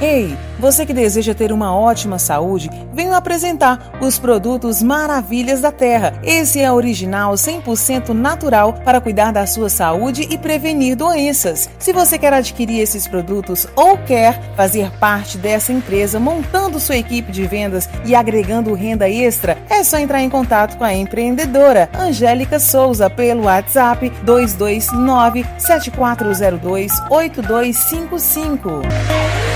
Ei, você que deseja ter uma ótima saúde, venho apresentar os produtos Maravilhas da Terra. Esse é original 100% natural para cuidar da sua saúde e prevenir doenças. Se você quer adquirir esses produtos ou quer fazer parte dessa empresa montando sua equipe de vendas e agregando renda extra, é só entrar em contato com a empreendedora Angélica Souza pelo WhatsApp 229 7402 8255.